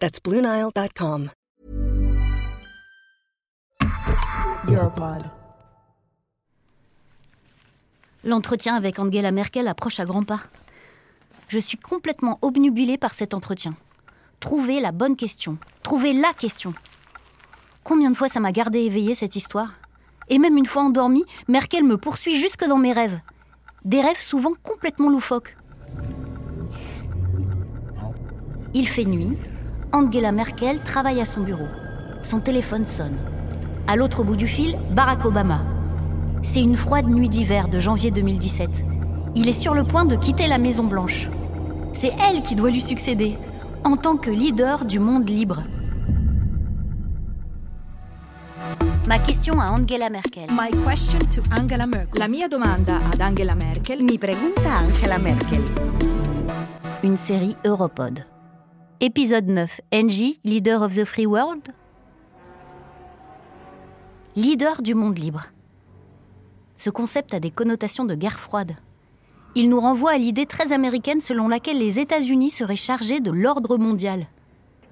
That's BlueNile.com. L'entretien avec Angela Merkel approche à grands pas. Je suis complètement obnubilée par cet entretien. Trouver la bonne question. Trouver la question. Combien de fois ça m'a gardé éveillée cette histoire? Et même une fois endormie, Merkel me poursuit jusque dans mes rêves. Des rêves souvent complètement loufoques. Il fait nuit. Angela Merkel travaille à son bureau. Son téléphone sonne. À l'autre bout du fil, Barack Obama. C'est une froide nuit d'hiver de janvier 2017. Il est sur le point de quitter la Maison Blanche. C'est elle qui doit lui succéder, en tant que leader du monde libre. Ma question à Angela Merkel. My question to Angela Merkel. La mia domanda ad Angela Merkel Mi pregunta Angela Merkel. Une série Europod. Épisode 9. NJ, Leader of the Free World Leader du monde libre. Ce concept a des connotations de guerre froide. Il nous renvoie à l'idée très américaine selon laquelle les États-Unis seraient chargés de l'ordre mondial.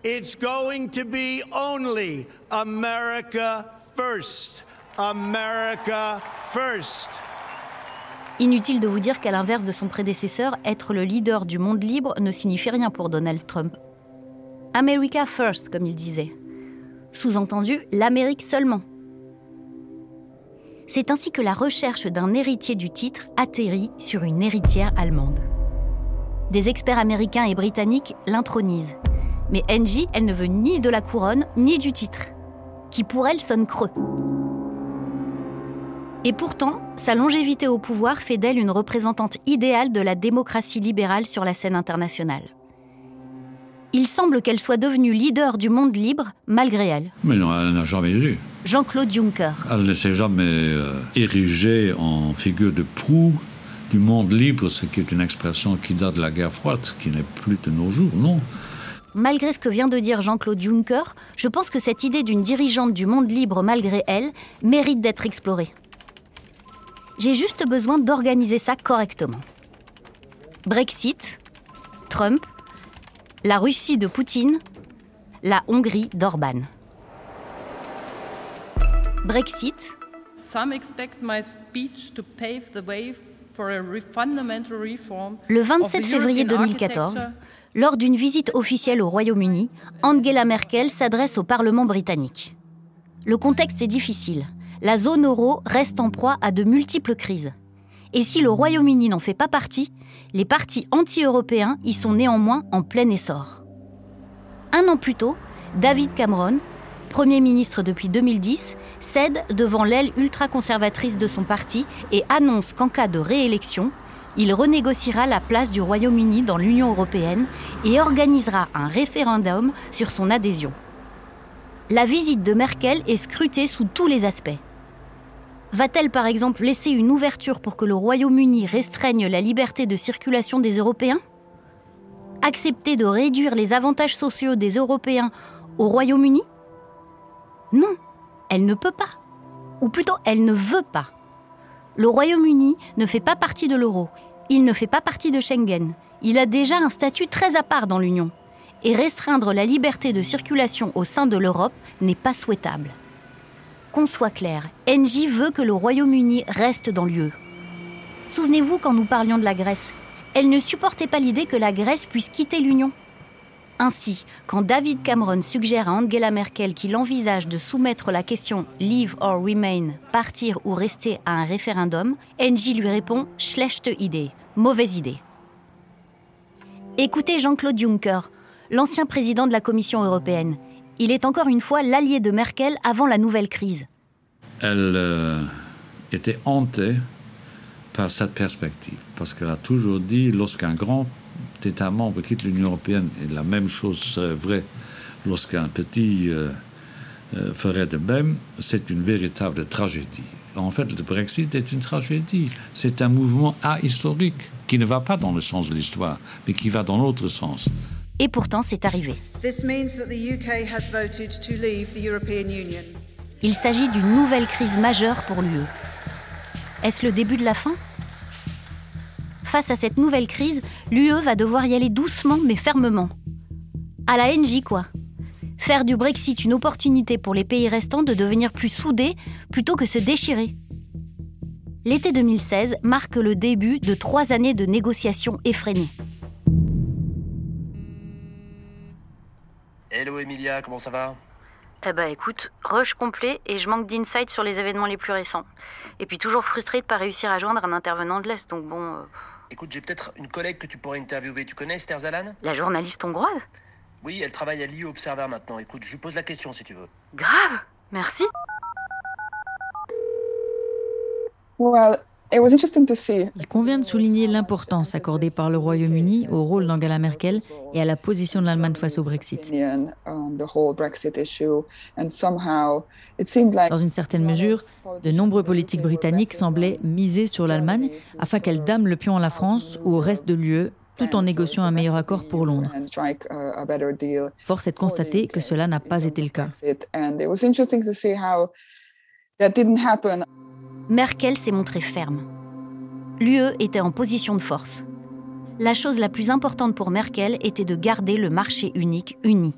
It's going to be only America first. America first. Inutile de vous dire qu'à l'inverse de son prédécesseur, être le leader du monde libre ne signifie rien pour Donald Trump. America first, comme il disait. Sous-entendu, l'Amérique seulement. C'est ainsi que la recherche d'un héritier du titre atterrit sur une héritière allemande. Des experts américains et britanniques l'intronisent. Mais Angie, elle ne veut ni de la couronne, ni du titre, qui pour elle sonne creux. Et pourtant, sa longévité au pouvoir fait d'elle une représentante idéale de la démocratie libérale sur la scène internationale. Il semble qu'elle soit devenue leader du monde libre malgré elle. Mais non, elle n'a jamais eu. Jean-Claude Juncker. Elle ne s'est jamais euh, érigée en figure de proue du monde libre, ce qui est une expression qui date de la guerre froide, qui n'est plus de nos jours, non. Malgré ce que vient de dire Jean-Claude Juncker, je pense que cette idée d'une dirigeante du monde libre malgré elle mérite d'être explorée. J'ai juste besoin d'organiser ça correctement. Brexit, Trump, la Russie de Poutine, la Hongrie d'Orban. Brexit, Some expect my speech to pave the way for a re- fundamental reform le of 27 the février European 2014, architecture lors d'une visite officielle au Royaume-Uni, Angela Merkel s'adresse au Parlement britannique. Le contexte est difficile. La zone euro reste en proie à de multiples crises. Et si le Royaume-Uni n'en fait pas partie, les partis anti-européens y sont néanmoins en plein essor. Un an plus tôt, David Cameron, Premier ministre depuis 2010, cède devant l'aile ultra-conservatrice de son parti et annonce qu'en cas de réélection, il renégociera la place du Royaume-Uni dans l'Union européenne et organisera un référendum sur son adhésion. La visite de Merkel est scrutée sous tous les aspects. Va-t-elle par exemple laisser une ouverture pour que le Royaume-Uni restreigne la liberté de circulation des Européens? Accepter de réduire les avantages sociaux des Européens au Royaume-Uni? Non, elle ne peut pas. Ou plutôt, elle ne veut pas. Le Royaume-Uni ne fait pas partie de l'euro. Il ne fait pas partie de Schengen. Il a déjà un statut très à part dans l'Union. Et restreindre la liberté de circulation au sein de l'Europe n'est pas souhaitable. Qu'on soit clair, NJ veut que le Royaume-Uni reste dans l'UE. Souvenez-vous quand nous parlions de la Grèce. Elle ne supportait pas l'idée que la Grèce puisse quitter l'Union. Ainsi, quand David Cameron suggère à Angela Merkel qu'il envisage de soumettre la question Leave or Remain, partir ou rester à un référendum, NJ lui répond Schlechte Idee, mauvaise idée. Écoutez Jean-Claude Juncker, l'ancien président de la Commission européenne. Il est encore une fois l'allié de Merkel avant la nouvelle crise. Elle euh, était hantée par cette perspective, parce qu'elle a toujours dit, lorsqu'un grand État membre quitte l'Union européenne, et la même chose serait vraie lorsqu'un petit euh, euh, ferait de même, c'est une véritable tragédie. En fait, le Brexit est une tragédie. C'est un mouvement ahistorique qui ne va pas dans le sens de l'histoire, mais qui va dans l'autre sens. Et pourtant, c'est arrivé. Il s'agit d'une nouvelle crise majeure pour l'UE. Est-ce le début de la fin? Face à cette nouvelle crise, l'UE va devoir y aller doucement mais fermement. À la NJ, quoi? Faire du Brexit une opportunité pour les pays restants de devenir plus soudés plutôt que se déchirer. L'été 2016 marque le début de trois années de négociations effrénées. Hello Emilia, comment ça va? Eh bah écoute, rush complet et je manque d'insight sur les événements les plus récents. Et puis toujours frustré de pas réussir à joindre un intervenant de l'Est, donc bon... Euh, Écoute, j'ai peut-être une collègue que tu pourrais interviewer. Tu connais Esther Zalan? La journaliste hongroise? Oui, elle travaille à l'IO Observer maintenant. Écoute, je lui pose la question si tu veux. Grave Merci. Il convient de souligner l'importance accordée par le Royaume-Uni au rôle d'Angela Merkel et à la position de l'Allemagne face au Brexit. Dans une certaine mesure, de nombreux politiques britanniques semblaient miser sur l'Allemagne afin qu'elle dame le pion à la France ou au reste de l'UE tout en négociant un meilleur accord pour Londres. Force est de constater que cela n'a pas été le cas. Merkel s'est montrée ferme. L'UE était en position de force. La chose la plus importante pour Merkel était de garder le marché unique uni.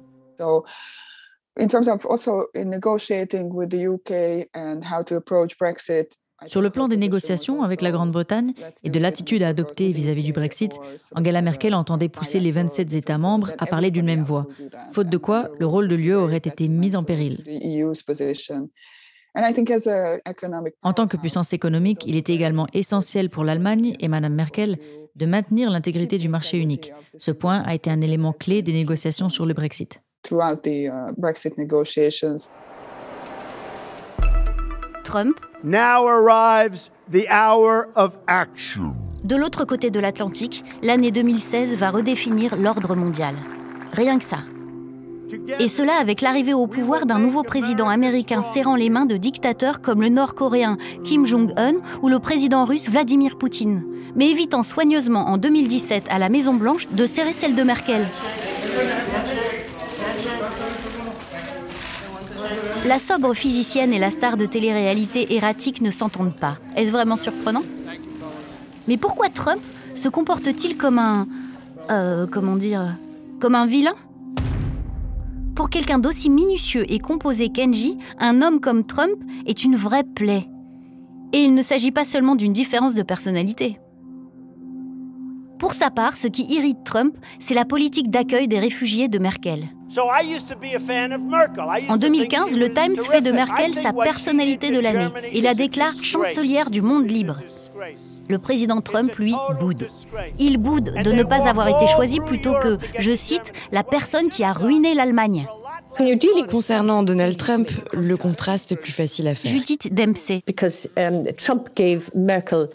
Sur le plan des négociations avec la Grande-Bretagne et de l'attitude à adopter vis-à-vis du Brexit, Angela Merkel entendait pousser les 27 États membres à parler d'une même voix, faute de quoi le rôle de l'UE aurait été mis en péril. En tant que puissance économique, il était également essentiel pour l'Allemagne et Mme Merkel de maintenir l'intégrité du marché unique. Ce point a été un élément clé des négociations sur le Brexit. Uh, Trump Now arrives the hour of action. De l'autre côté de l'Atlantique, l'année 2016 va redéfinir l'ordre mondial. Rien que ça. Et cela avec l'arrivée au pouvoir d'un nouveau président américain serrant les mains de dictateurs comme le nord-coréen Kim Jong-un ou le président russe Vladimir Poutine, mais évitant soigneusement en 2017 à la Maison-Blanche de serrer celle de Merkel. La sobre physicienne et la star de télé-réalité erratique ne s'entendent pas. Est-ce vraiment surprenant? Mais pourquoi Trump se comporte-t-il comme un... Euh, comment dire Comme un vilain? Pour quelqu'un d'aussi minutieux et composé qu'Engie, un homme comme Trump est une vraie plaie. Et il ne s'agit pas seulement d'une différence de personnalité. Pour sa part, ce qui irrite Trump, c'est la politique d'accueil des réfugiés de Merkel. En 2015, le Times fait de Merkel sa personnalité de l'année et la déclare chancelière du monde libre. Le président Trump, lui, boude. Il boude de ne pas avoir été choisi plutôt que, je cite, la personne qui a ruiné l'Allemagne. Concernant Donald Trump, le contraste est plus facile à faire. Judith Dempsey. Um,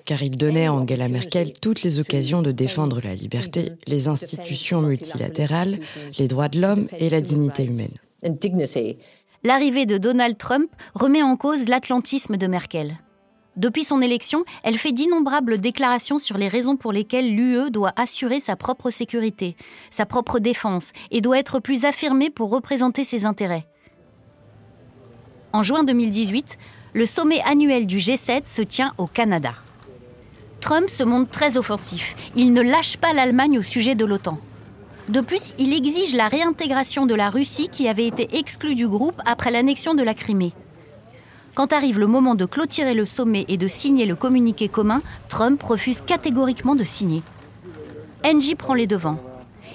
Car il donnait à Angela Merkel toutes les occasions de défendre la liberté, les institutions multilatérales, les droits de l'homme et la dignité humaine. L'arrivée de Donald Trump remet en cause l'atlantisme de Merkel. Depuis son élection, elle fait d'innombrables déclarations sur les raisons pour lesquelles l'UE doit assurer sa propre sécurité, sa propre défense, et doit être plus affirmée pour représenter ses intérêts. En juin 2018, Le sommet annuel du G7 se tient au Canada. Trump se montre très offensif. Il ne lâche pas l'Allemagne au sujet de l'OTAN. De plus, il exige la réintégration de la Russie qui avait été exclue du groupe après l'annexion de la Crimée. Quand arrive le moment de clôturer le sommet et de signer le communiqué commun, Trump refuse catégoriquement de signer. Angie prend les devants.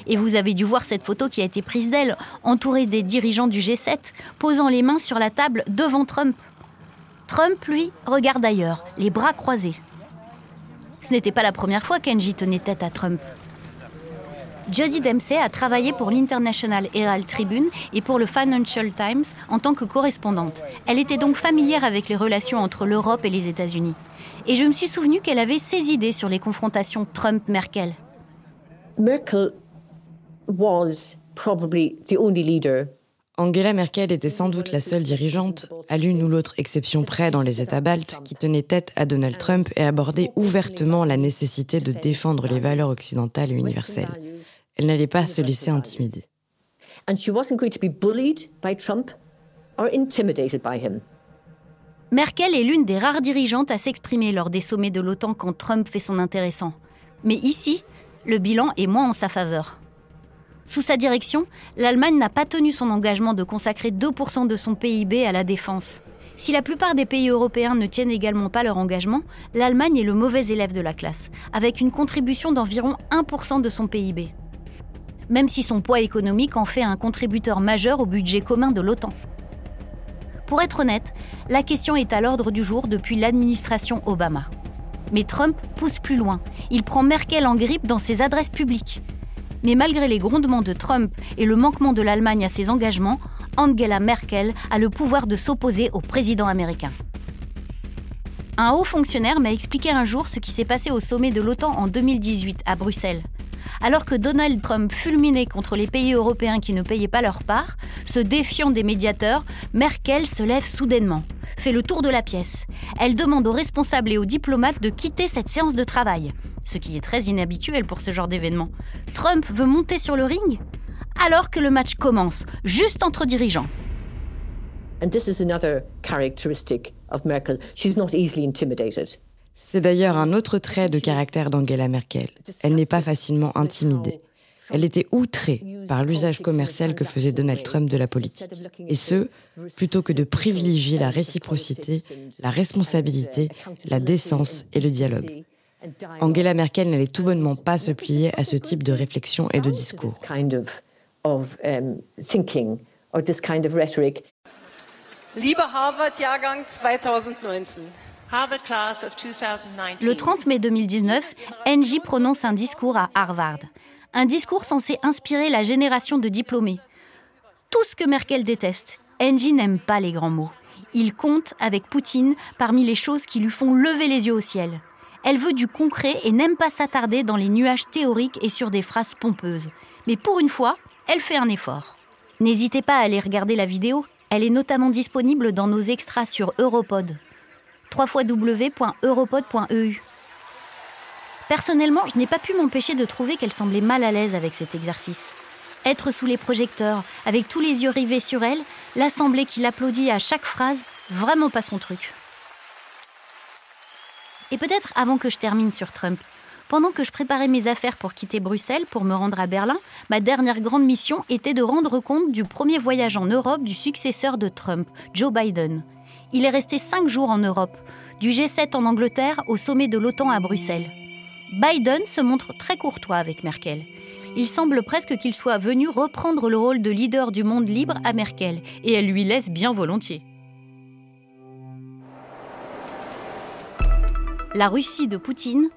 Et vous avez dû voir cette photo qui a été prise d'elle, entourée des dirigeants du G7, posant les mains sur la table devant Trump. Trump, lui, regarde ailleurs, les bras croisés. Ce n'était pas la première fois qu'Angie tenait tête à Trump. Jodie Dempsey a travaillé pour l'International Herald Tribune et pour le Financial Times en tant que correspondante. Elle était donc familière avec les relations entre l'Europe et les États-Unis. Et je me suis souvenu qu'elle avait ses idées sur les confrontations Trump-Merkel. Merkel was probably the only leader Angela Merkel était sans doute la seule dirigeante, à l'une ou l'autre exception près dans les États baltes, qui tenait tête à Donald Trump et abordait ouvertement la nécessité de défendre les valeurs occidentales et universelles. Elle n'allait pas se laisser intimider. Merkel est l'une des rares dirigeantes à s'exprimer lors des sommets de l'OTAN quand Trump fait son intéressant. Mais ici, le bilan est moins en sa faveur. Sous sa direction, l'Allemagne n'a pas tenu son engagement de consacrer 2% de son PIB à la défense. Si la plupart des pays européens ne tiennent également pas leur engagement, l'Allemagne est le mauvais élève de la classe, avec une contribution d'environ 1% de son PIB. Même si son poids économique en fait un contributeur majeur au budget commun de l'OTAN. Pour être honnête, la question est à l'ordre du jour depuis l'administration Obama. Mais Trump pousse plus loin. Il prend Merkel en grippe dans ses adresses publiques. Mais malgré les grondements de Trump et le manquement de l'Allemagne à ses engagements, Angela Merkel a le pouvoir de s'opposer au président américain. Un haut fonctionnaire m'a expliqué un jour ce qui s'est passé au sommet de l'OTAN en 2018 à Bruxelles. Alors que Donald Trump fulminait contre les pays européens qui ne payaient pas leur part, se défiant des médiateurs, Merkel se lève soudainement, fait le tour de la pièce. Elle demande aux responsables et aux diplomates de quitter cette séance de travail ce qui est très inhabituel pour ce genre d'événement. Trump veut monter sur le ring alors que le match commence, juste entre dirigeants. C'est d'ailleurs un autre trait de caractère d'Angela Merkel. Elle n'est pas facilement intimidée. Elle était outrée par l'usage commercial que faisait Donald Trump de la politique. Et ce, plutôt que de privilégier la réciprocité, la responsabilité, la décence et le dialogue. Angela Merkel n'allait tout bonnement pas se plier à ce type de réflexion et de discours. Le 30 mai 2019, Angie prononce un discours à Harvard. Un discours censé inspirer la génération de diplômés. Tout ce que Merkel déteste, Angie n'aime pas les grands mots. Il compte avec Poutine parmi les choses qui lui font lever les yeux au ciel. Elle veut du concret et n'aime pas s'attarder dans les nuages théoriques et sur des phrases pompeuses. Mais pour une fois, elle fait un effort. N'hésitez pas à aller regarder la vidéo. Elle est notamment disponible dans nos extras sur Europod. www.europod.eu. Personnellement, je n'ai pas pu m'empêcher de trouver qu'elle semblait mal à l'aise avec cet exercice. Être sous les projecteurs, avec tous les yeux rivés sur elle, l'assemblée qui l'applaudit à chaque phrase, vraiment pas son truc. Et peut-être avant que je termine sur Trump, pendant que je préparais mes affaires pour quitter Bruxelles pour me rendre à Berlin, ma dernière grande mission était de rendre compte du premier voyage en Europe du successeur de Trump, Joe Biden. Il est resté cinq jours en Europe, du G7 en Angleterre au sommet de l'OTAN à Bruxelles. Biden se montre très courtois avec Merkel. Il semble presque qu'il soit venu reprendre le rôle de leader du monde libre à Merkel, et elle lui laisse bien volontiers. la Russie de Poutine,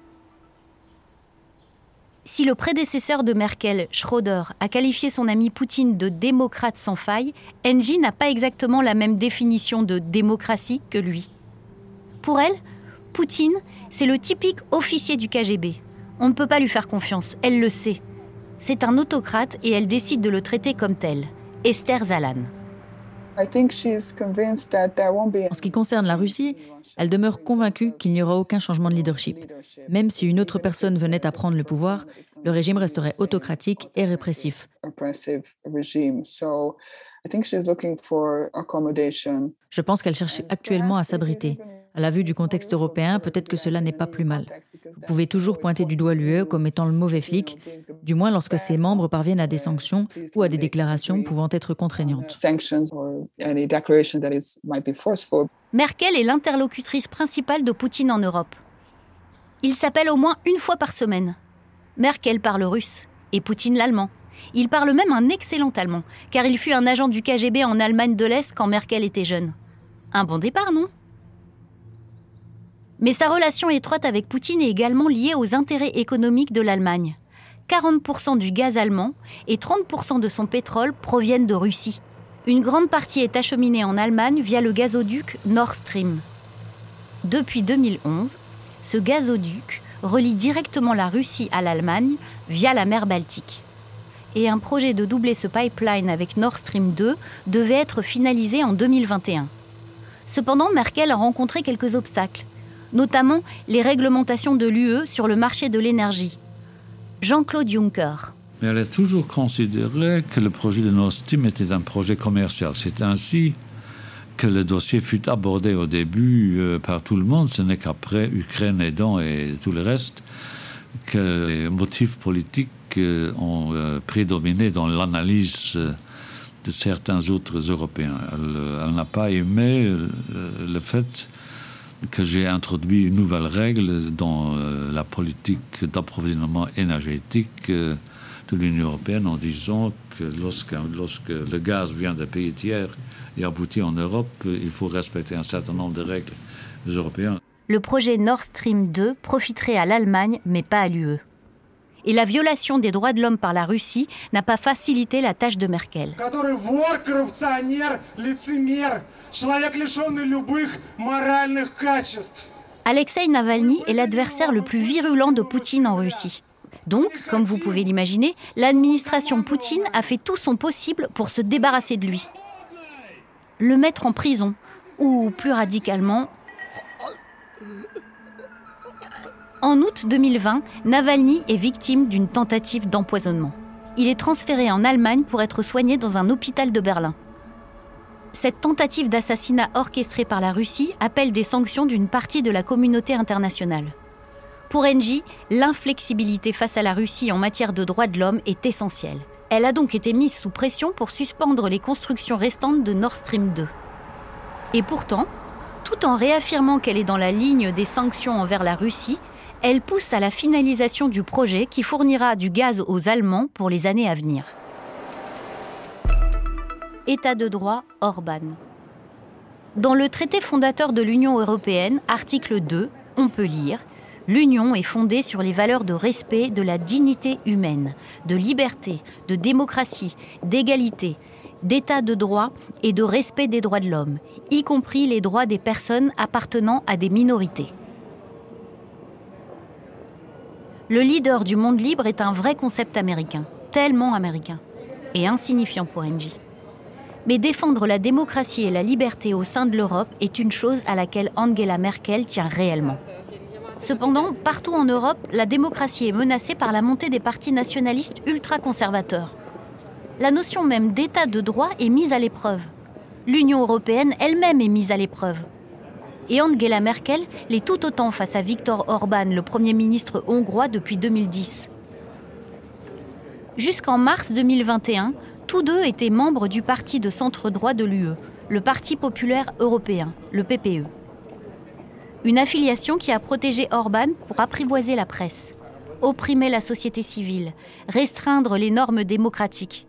si le prédécesseur de Merkel, Schroeder, a qualifié son ami Poutine de démocrate sans faille, Engie n'a pas exactement la même définition de démocratie que lui. Pour elle, Poutine, c'est le typique officier du KGB. On ne peut pas lui faire confiance, elle le sait. C'est un autocrate et elle décide de le traiter comme tel, Esther Zalan. En ce qui concerne la Russie, elle demeure convaincue qu'il n'y aura aucun changement de leadership. Même si une autre personne venait à prendre le pouvoir, le régime resterait autocratique et répressif. Je pense qu'elle cherche actuellement à s'abriter. À la vue du contexte européen, peut-être que cela n'est pas plus mal. Vous pouvez toujours pointer du doigt l'UE comme étant le mauvais flic, du moins lorsque ses membres parviennent à des sanctions ou à des déclarations pouvant être contraignantes. Merkel est l'interlocutrice principale de Poutine en Europe. Il s'appelle au moins une fois par semaine. Merkel parle russe et Poutine l'allemand. Il parle même un excellent allemand, car il fut un agent du KGB en Allemagne de l'Est quand Merkel était jeune. Un bon départ, non? Mais sa relation étroite avec Poutine est également liée aux intérêts économiques de l'Allemagne. 40% du gaz allemand et 30% de son pétrole proviennent de Russie. Une grande partie est acheminée en Allemagne via le gazoduc Nord Stream. Depuis 2011, ce gazoduc relie directement la Russie à l'Allemagne via la mer Baltique et un projet de doubler ce pipeline avec Nord Stream 2 devait être finalisé en 2021. Cependant, Merkel a rencontré quelques obstacles, notamment les réglementations de l'UE sur le marché de l'énergie. Jean-Claude Juncker. Elle a toujours considéré que le projet de Nord Stream était un projet commercial. C'est ainsi que le dossier fut abordé au début euh, par tout le monde. Ce n'est qu'après Ukraine aidant et tout le reste que les motifs politiques ont euh, prédominé dans l'analyse euh, de certains autres Européens. Elle, euh, n'a pas aimé le fait que j'ai introduit une nouvelle règle dans la politique d'approvisionnement énergétique de l'Union européenne en disant que lorsque, le gaz vient de pays tiers et aboutit en Europe, il faut respecter un certain nombre de règles européennes. Le projet Nord Stream 2 profiterait à l'Allemagne, mais pas à l'UE et la violation des droits de l'homme par la Russie n'a pas facilité la tâche de Merkel. Alexei Navalny est l'adversaire le plus virulent de Poutine en Russie. Donc, comme vous pouvez l'imaginer, l'administration Poutine a fait tout son possible pour se débarrasser de lui. Le mettre en prison, ou plus radicalement, En août 2020, Navalny est victime d'une tentative d'empoisonnement. Il est transféré en Allemagne pour être soigné dans un hôpital de Berlin. Cette tentative d'assassinat orchestrée par la Russie appelle des sanctions d'une partie de la communauté internationale. Pour Engie, l'inflexibilité face à la Russie en matière de droits de l'homme est essentielle. Elle a donc été mise sous pression pour suspendre les constructions restantes de Nord Stream 2. Et pourtant, tout en réaffirmant qu'elle est dans la ligne des sanctions envers la Russie, elle pousse à la finalisation du projet qui fournira du gaz aux Allemands pour les années à venir. État de droit Orban. Dans le traité fondateur de l'Union européenne, article 2, on peut lire L'Union est fondée sur les valeurs de respect de la dignité humaine, de liberté, de démocratie, d'égalité, d'état de droit et de respect des droits de l'homme, y compris les droits des personnes appartenant à des minorités. Le leader du monde libre est un vrai concept américain, tellement américain, et insignifiant pour Engie. Mais défendre la démocratie et la liberté au sein de l'Europe est une chose à laquelle Angela Merkel tient réellement. Cependant, partout en Europe, la démocratie est menacée par la montée des partis nationalistes ultra-conservateurs. La notion même d'état de droit est mise à l'épreuve. L'Union européenne elle-même est mise à l'épreuve et Angela Merkel l'est tout autant face à Viktor Orban, le Premier ministre hongrois depuis 2010. Jusqu'en mars 2021, tous deux étaient membres du parti de centre droit de l'UE, le Parti populaire européen, le PPE. Une affiliation qui a protégé Orban pour apprivoiser la presse, opprimer la société civile, restreindre les normes démocratiques.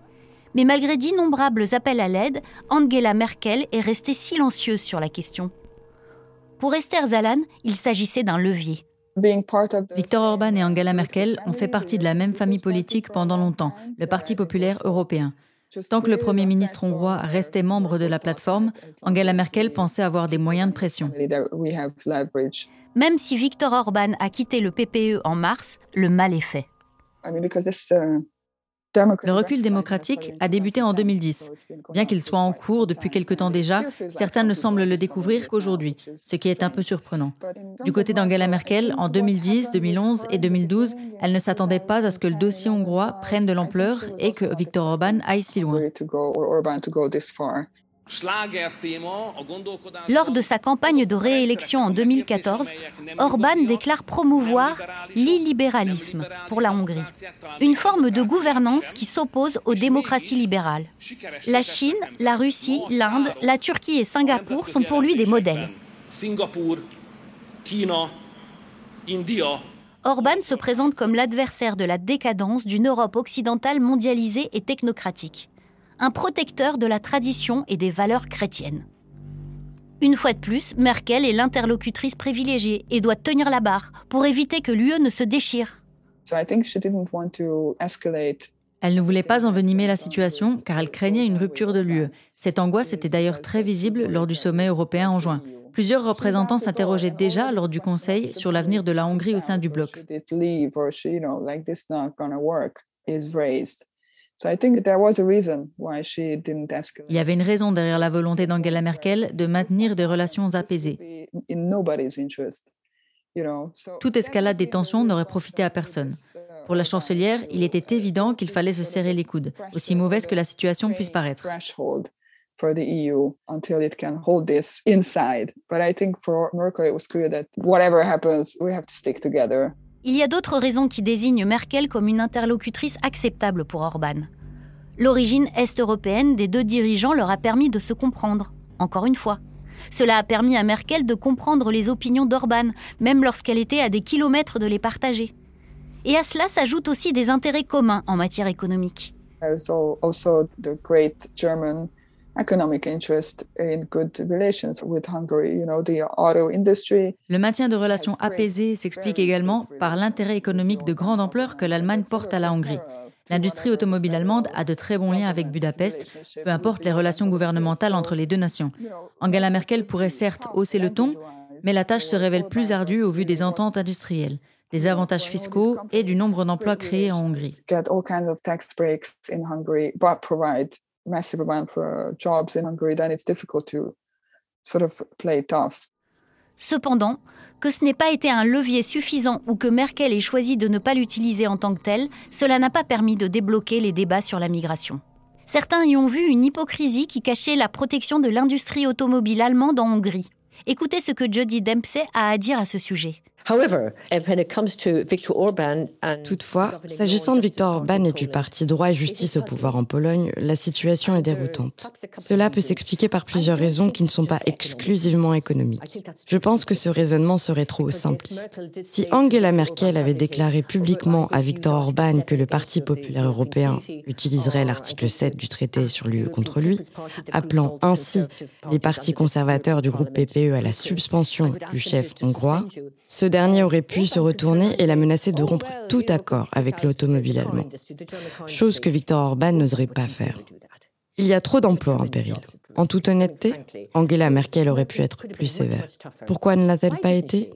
Mais malgré d'innombrables appels à l'aide, Angela Merkel est restée silencieuse sur la question. Pour Esther Zalan, il s'agissait d'un levier. Viktor Orban et Angela Merkel ont fait partie de la même famille politique pendant longtemps, le Parti populaire européen. Tant que le Premier ministre hongrois restait membre de la plateforme, Angela Merkel pensait avoir des moyens de pression. Même si Viktor Orban a quitté le PPE en mars, le mal est fait. Le recul démocratique a débuté en 2010. Bien qu'il soit en cours depuis quelque temps déjà, certains ne semblent le découvrir qu'aujourd'hui, ce qui est un peu surprenant. Du côté d'Angela Merkel, en 2010, 2011 et 2012, elle ne s'attendait pas à ce que le dossier hongrois prenne de l'ampleur et que Viktor Orban aille si loin. Lors de sa campagne de réélection en 2014, Orban déclare promouvoir l'illibéralisme pour la Hongrie, une forme de gouvernance qui s'oppose aux démocraties libérales. La Chine, la Russie, l'Inde, la Turquie et Singapour sont pour lui des modèles. Orban se présente comme l'adversaire de la décadence d'une Europe occidentale mondialisée et technocratique un protecteur de la tradition et des valeurs chrétiennes. Une fois de plus, Merkel est l'interlocutrice privilégiée et doit tenir la barre pour éviter que l'UE ne se déchire. Elle ne voulait pas envenimer la situation car elle craignait une rupture de l'UE. Cette angoisse était d'ailleurs très visible lors du sommet européen en juin. Plusieurs représentants s'interrogeaient déjà lors du Conseil sur l'avenir de la Hongrie au sein du bloc. Il y avait une raison derrière la volonté d'Angela Merkel de maintenir des relations apaisées. Toute escalade des tensions n'aurait profité à personne. Pour la chancelière, il était évident qu'il fallait se serrer les coudes, aussi mauvaise que la situation puisse paraître. Il y a d'autres raisons qui désignent Merkel comme une interlocutrice acceptable pour Orban. L'origine est-européenne des deux dirigeants leur a permis de se comprendre, encore une fois. Cela a permis à Merkel de comprendre les opinions d'Orban, même lorsqu'elle était à des kilomètres de les partager. Et à cela s'ajoutent aussi des intérêts communs en matière économique. Le maintien de relations apaisées s'explique également par l'intérêt économique de grande ampleur que l'Allemagne porte à la Hongrie. L'industrie automobile allemande a de très bons liens avec Budapest, peu importe les relations gouvernementales entre les deux nations. Angela Merkel pourrait certes hausser le ton, mais la tâche se révèle plus ardue au vu des ententes industrielles, des avantages fiscaux et du nombre d'emplois créés en Hongrie. Massive amount for jobs in Hungary, then it's difficult to sort of play tough. Cependant, que ce n'ait pas été un levier suffisant ou que Merkel ait choisi de ne pas l'utiliser en tant que tel, cela n'a pas permis de débloquer les débats sur la migration. Certains y ont vu une hypocrisie qui cachait la protection de l'industrie automobile allemande en Hongrie. Écoutez ce que Jody Dempsey a à dire à ce sujet. Toutefois, s'agissant de Viktor Orban et du parti droit et justice au pouvoir en Pologne, la situation est déroutante. Cela peut s'expliquer par plusieurs raisons qui ne sont pas exclusivement économiques. Je pense que ce raisonnement serait trop simpliste. Si Angela Merkel avait déclaré publiquement à Viktor Orban que le Parti populaire européen utiliserait l'article 7 du traité sur l'UE contre lui, appelant ainsi les partis conservateurs du groupe PPE à la suspension du chef hongrois, ce dernier aurait pu se retourner et la menacer de rompre tout accord avec l'automobile allemand, chose que Viktor Orban n'oserait pas faire. Il y a trop d'emplois en péril. En toute honnêteté, Angela Merkel aurait pu être plus sévère. Pourquoi ne l'a-t-elle pas été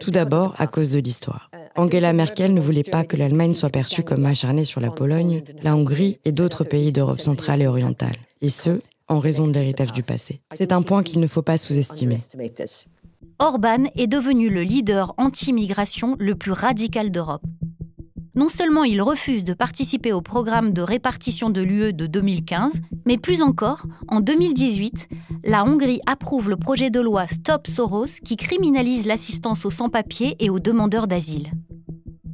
Tout d'abord à cause de l'histoire? Angela Merkel ne voulait pas que l'Allemagne soit perçue comme acharnée sur la Pologne, la Hongrie et d'autres pays d'Europe centrale et orientale, et ce, en raison de l'héritage du passé. C'est un point qu'il ne faut pas sous-estimer. Orban est devenu le leader anti-migration le plus radical d'Europe. Non seulement il refuse de participer au programme de répartition de l'UE de 2015, mais plus encore, en 2018, la Hongrie approuve le projet de loi Stop Soros qui criminalise l'assistance aux sans-papiers et aux demandeurs d'asile.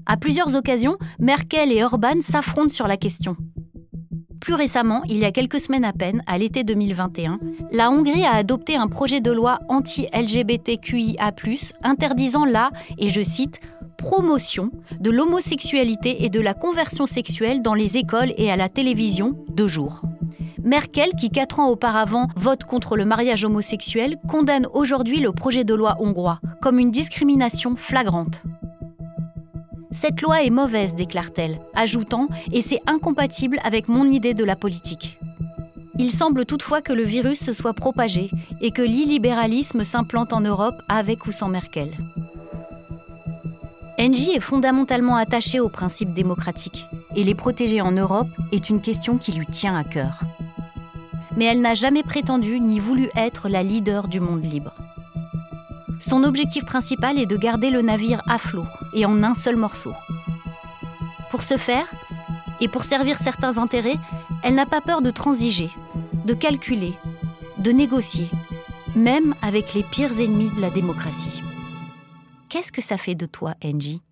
À plusieurs occasions, Merkel et Orban s'affrontent sur la question. Plus récemment, il y a quelques semaines à peine, à l'été 2021, la Hongrie a adopté un projet de loi anti-LGBTQIA, interdisant la, et je cite, promotion de l'homosexualité et de la conversion sexuelle dans les écoles et à la télévision de jour. Merkel, qui quatre ans auparavant vote contre le mariage homosexuel, condamne aujourd'hui le projet de loi hongrois comme une discrimination flagrante. Cette loi est mauvaise, déclare-t-elle, ajoutant Et c'est incompatible avec mon idée de la politique. Il semble toutefois que le virus se soit propagé et que l'illibéralisme s'implante en Europe avec ou sans Merkel. Angie est fondamentalement attachée aux principes démocratiques et les protéger en Europe est une question qui lui tient à cœur. Mais elle n'a jamais prétendu ni voulu être la leader du monde libre. Son objectif principal est de garder le navire à flot et en un seul morceau. Pour ce faire, et pour servir certains intérêts, elle n'a pas peur de transiger, de calculer, de négocier, même avec les pires ennemis de la démocratie. Qu'est-ce que ça fait de toi, Angie?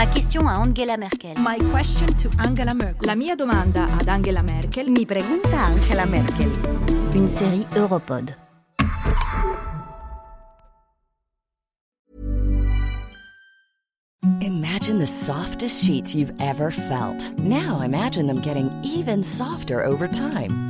Ma question à Angela Merkel. My question to Angela Merkel. La mia domanda ad Angela Merkel. Mi pregunta Angela Merkel. Une série Europod. Imagine the softest sheets you've ever felt. Now imagine them getting even softer over time.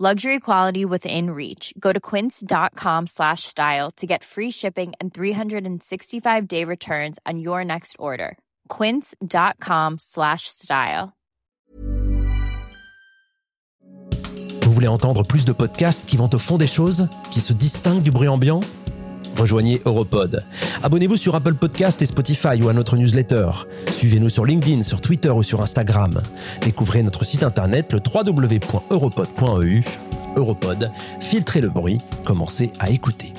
Luxury quality within reach. Go to quince.com slash style to get free shipping and 365 day returns on your next order. Quince.com slash style. Vous voulez entendre plus de podcasts qui vont au fond des choses, qui se distinguent du bruit ambiant Rejoignez Europod. Abonnez-vous sur Apple Podcast et Spotify ou à notre newsletter. Suivez-nous sur LinkedIn, sur Twitter ou sur Instagram. Découvrez notre site internet le www.europod.eu. Europod, filtrez le bruit, commencez à écouter.